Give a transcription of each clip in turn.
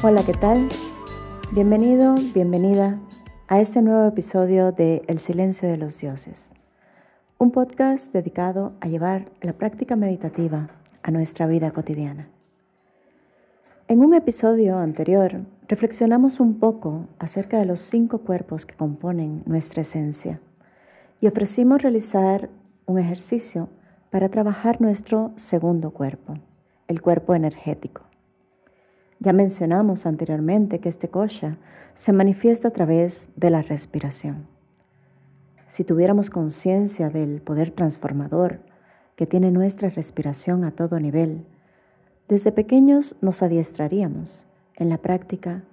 Hola, ¿qué tal? Bienvenido, bienvenida a este nuevo episodio de El silencio de los dioses, un podcast dedicado a llevar la práctica meditativa a nuestra vida cotidiana. En un episodio anterior reflexionamos un poco acerca de los cinco cuerpos que componen nuestra esencia y ofrecimos realizar un ejercicio para trabajar nuestro segundo cuerpo, el cuerpo energético. Ya mencionamos anteriormente que este kosha se manifiesta a través de la respiración. Si tuviéramos conciencia del poder transformador que tiene nuestra respiración a todo nivel, desde pequeños nos adiestraríamos en la práctica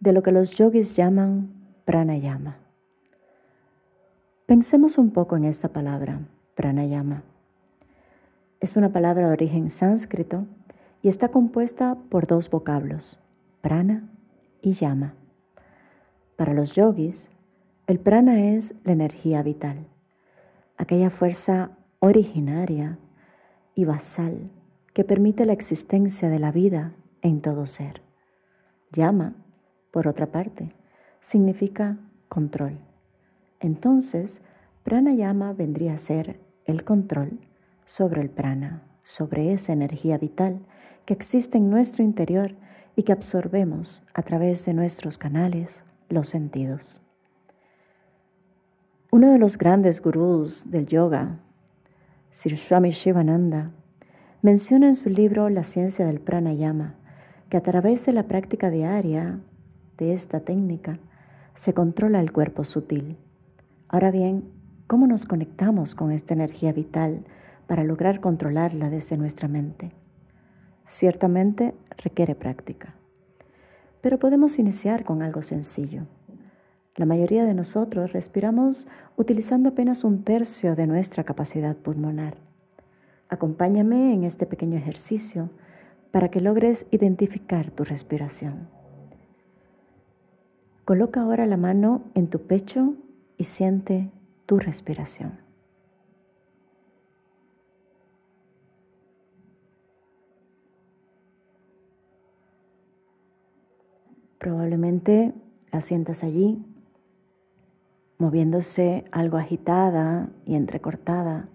de lo que los yogis llaman pranayama. Pensemos un poco en esta palabra, pranayama. Es una palabra de origen sánscrito y está compuesta por dos vocablos, prana y yama. Para los yogis, el prana es la energía vital, aquella fuerza originaria y basal que permite la existencia de la vida en todo ser. Yama, por otra parte, significa control. Entonces, pranayama vendría a ser el control sobre el prana, sobre esa energía vital que existe en nuestro interior y que absorbemos a través de nuestros canales, los sentidos. Uno de los grandes gurús del yoga, Sir Swami Shivananda, menciona en su libro La ciencia del pranayama que a través de la práctica diaria de esta técnica se controla el cuerpo sutil. Ahora bien, ¿cómo nos conectamos con esta energía vital para lograr controlarla desde nuestra mente? Ciertamente requiere práctica, pero podemos iniciar con algo sencillo. La mayoría de nosotros respiramos utilizando apenas un tercio de nuestra capacidad pulmonar. Acompáñame en este pequeño ejercicio para que logres identificar tu respiración. Coloca ahora la mano en tu pecho y siente tu respiración. Probablemente la sientas allí, moviéndose algo agitada y entrecortada.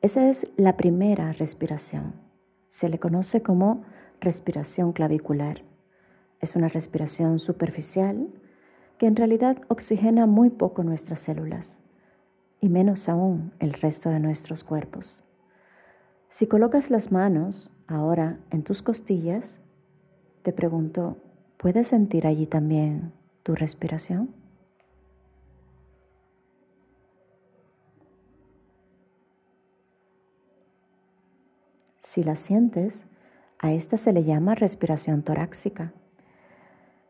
Esa es la primera respiración. Se le conoce como respiración clavicular. Es una respiración superficial que en realidad oxigena muy poco nuestras células y menos aún el resto de nuestros cuerpos. Si colocas las manos ahora en tus costillas, te pregunto, ¿Puedes sentir allí también tu respiración? Si la sientes, a esta se le llama respiración torácica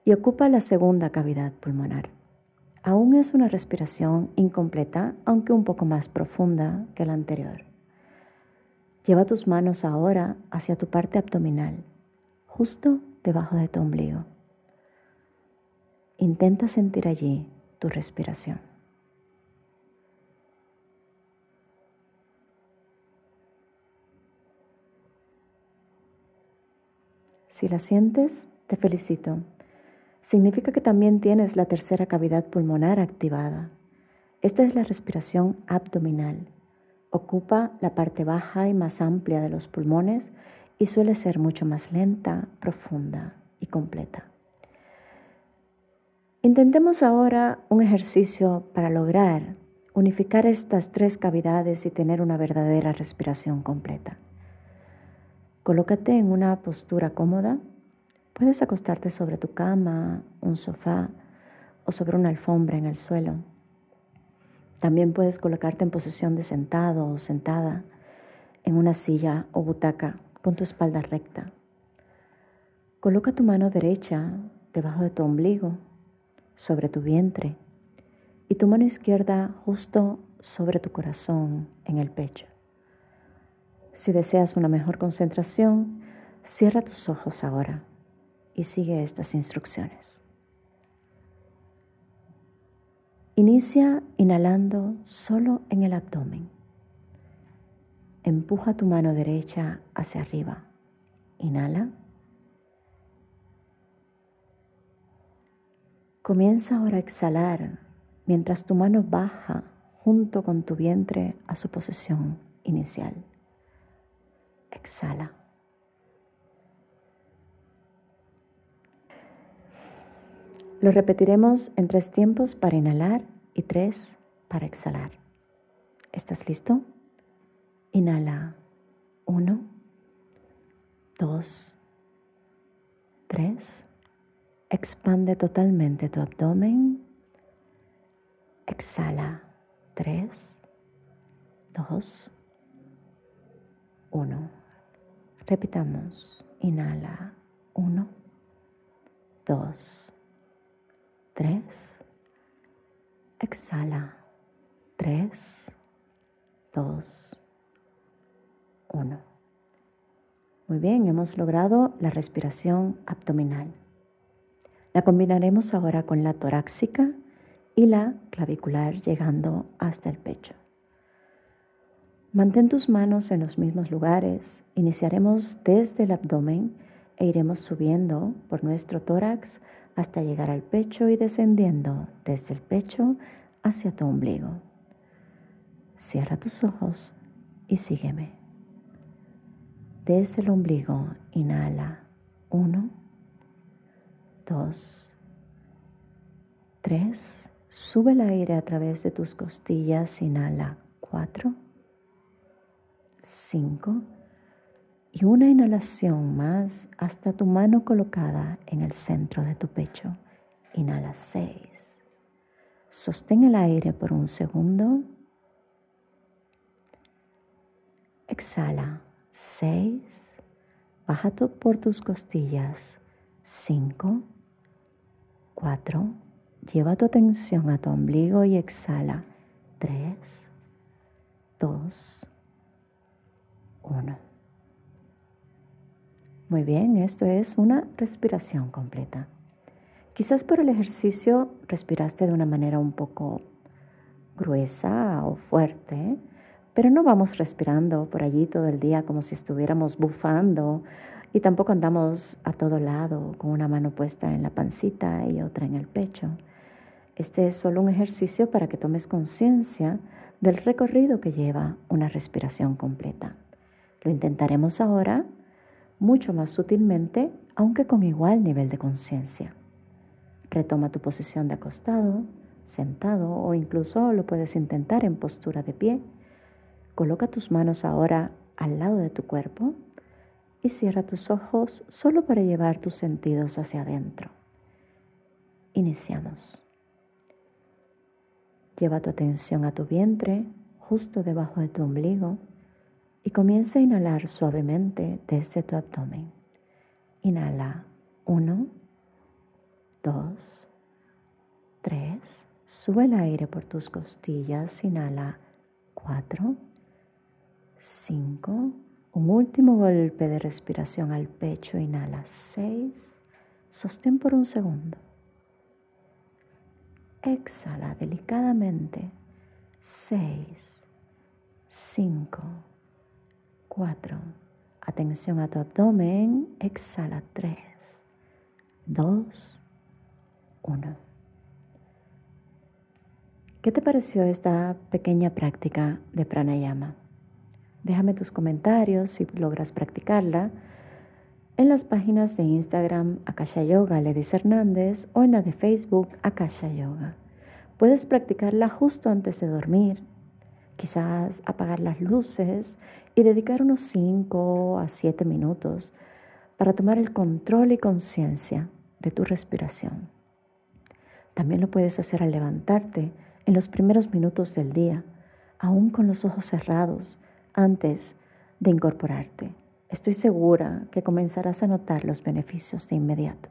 y ocupa la segunda cavidad pulmonar. Aún es una respiración incompleta, aunque un poco más profunda que la anterior. Lleva tus manos ahora hacia tu parte abdominal, justo debajo de tu ombligo. Intenta sentir allí tu respiración. Si la sientes, te felicito. Significa que también tienes la tercera cavidad pulmonar activada. Esta es la respiración abdominal. Ocupa la parte baja y más amplia de los pulmones y suele ser mucho más lenta, profunda y completa. Intentemos ahora un ejercicio para lograr unificar estas tres cavidades y tener una verdadera respiración completa. Colócate en una postura cómoda. Puedes acostarte sobre tu cama, un sofá o sobre una alfombra en el suelo. También puedes colocarte en posición de sentado o sentada en una silla o butaca con tu espalda recta. Coloca tu mano derecha debajo de tu ombligo sobre tu vientre y tu mano izquierda justo sobre tu corazón en el pecho. Si deseas una mejor concentración, cierra tus ojos ahora y sigue estas instrucciones. Inicia inhalando solo en el abdomen. Empuja tu mano derecha hacia arriba. Inhala. Comienza ahora a exhalar mientras tu mano baja junto con tu vientre a su posición inicial. Exhala. Lo repetiremos en tres tiempos para inhalar y tres para exhalar. ¿Estás listo? Inhala. Uno, dos, tres. Expande totalmente tu abdomen. Exhala. Tres, dos, uno. Repitamos. Inhala. Uno, dos, tres. Exhala. Tres, dos, uno. Muy bien, hemos logrado la respiración abdominal. La combinaremos ahora con la torácica y la clavicular llegando hasta el pecho. Mantén tus manos en los mismos lugares. Iniciaremos desde el abdomen e iremos subiendo por nuestro tórax hasta llegar al pecho y descendiendo desde el pecho hacia tu ombligo. Cierra tus ojos y sígueme. Desde el ombligo, inhala. Uno, dos, tres. Sube el aire a través de tus costillas, inhala. Cuatro, cinco. Y una inhalación más hasta tu mano colocada en el centro de tu pecho. Inhala seis. Sostén el aire por un segundo. Exhala. Seis. Baja por tus costillas. Cinco. Cuatro. Lleva tu atención a tu ombligo y exhala. Tres. Dos. Uno. Muy bien, esto es una respiración completa. Quizás por el ejercicio respiraste de una manera un poco gruesa o fuerte, pero no vamos respirando por allí todo el día como si estuviéramos bufando y tampoco andamos a todo lado con una mano puesta en la pancita y otra en el pecho. Este es solo un ejercicio para que tomes conciencia del recorrido que lleva una respiración completa. Lo intentaremos ahora mucho más sutilmente, aunque con igual nivel de conciencia. Retoma tu posición de acostado, sentado o incluso lo puedes intentar en postura de pie Coloca tus manos ahora al lado de tu cuerpo y cierra tus ojos solo para llevar tus sentidos hacia adentro. Iniciamos. Lleva tu atención a tu vientre justo debajo de tu ombligo y comienza a inhalar suavemente desde tu abdomen. Inhala 1, 2, 3. Sube el aire por tus costillas. Inhala 4, 5. Un último golpe de respiración al pecho. Inhala 6. Sostén por un segundo. Exhala delicadamente. 6. 5. 4. Atención a tu abdomen. Exhala 3. 2. 1. ¿Qué te pareció esta pequeña práctica de pranayama? Déjame tus comentarios si logras practicarla en las páginas de Instagram Akasha Yoga Ledis Hernández o en la de Facebook Akasha Yoga. Puedes practicarla justo antes de dormir, quizás apagar las luces y dedicar unos 5 a 7 minutos para tomar el control y conciencia de tu respiración. También lo puedes hacer al levantarte en los primeros minutos del día, aún con los ojos cerrados antes de incorporarte. Estoy segura que comenzarás a notar los beneficios de inmediato.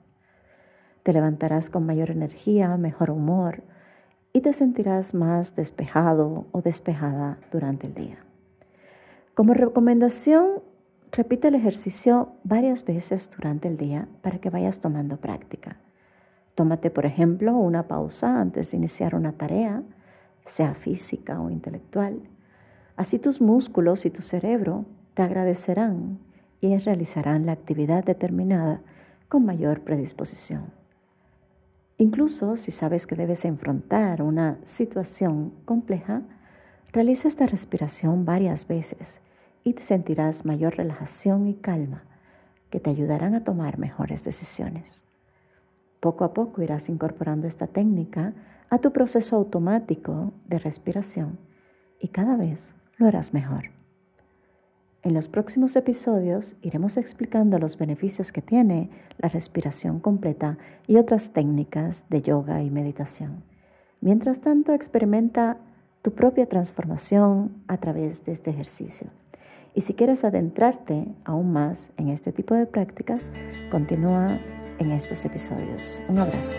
Te levantarás con mayor energía, mejor humor y te sentirás más despejado o despejada durante el día. Como recomendación, repite el ejercicio varias veces durante el día para que vayas tomando práctica. Tómate, por ejemplo, una pausa antes de iniciar una tarea, sea física o intelectual Así tus músculos y tu cerebro te agradecerán y realizarán la actividad determinada con mayor predisposición. Incluso si sabes que debes enfrentar una situación compleja, realiza esta respiración varias veces y te sentirás mayor relajación y calma que te ayudarán a tomar mejores decisiones. Poco a poco irás incorporando esta técnica a tu proceso automático de respiración y cada vez lo harás mejor. En los próximos episodios iremos explicando los beneficios que tiene la respiración completa y otras técnicas de yoga y meditación. Mientras tanto, experimenta tu propia transformación a través de este ejercicio. Y si quieres adentrarte aún más en este tipo de prácticas, continúa en estos episodios. Un abrazo.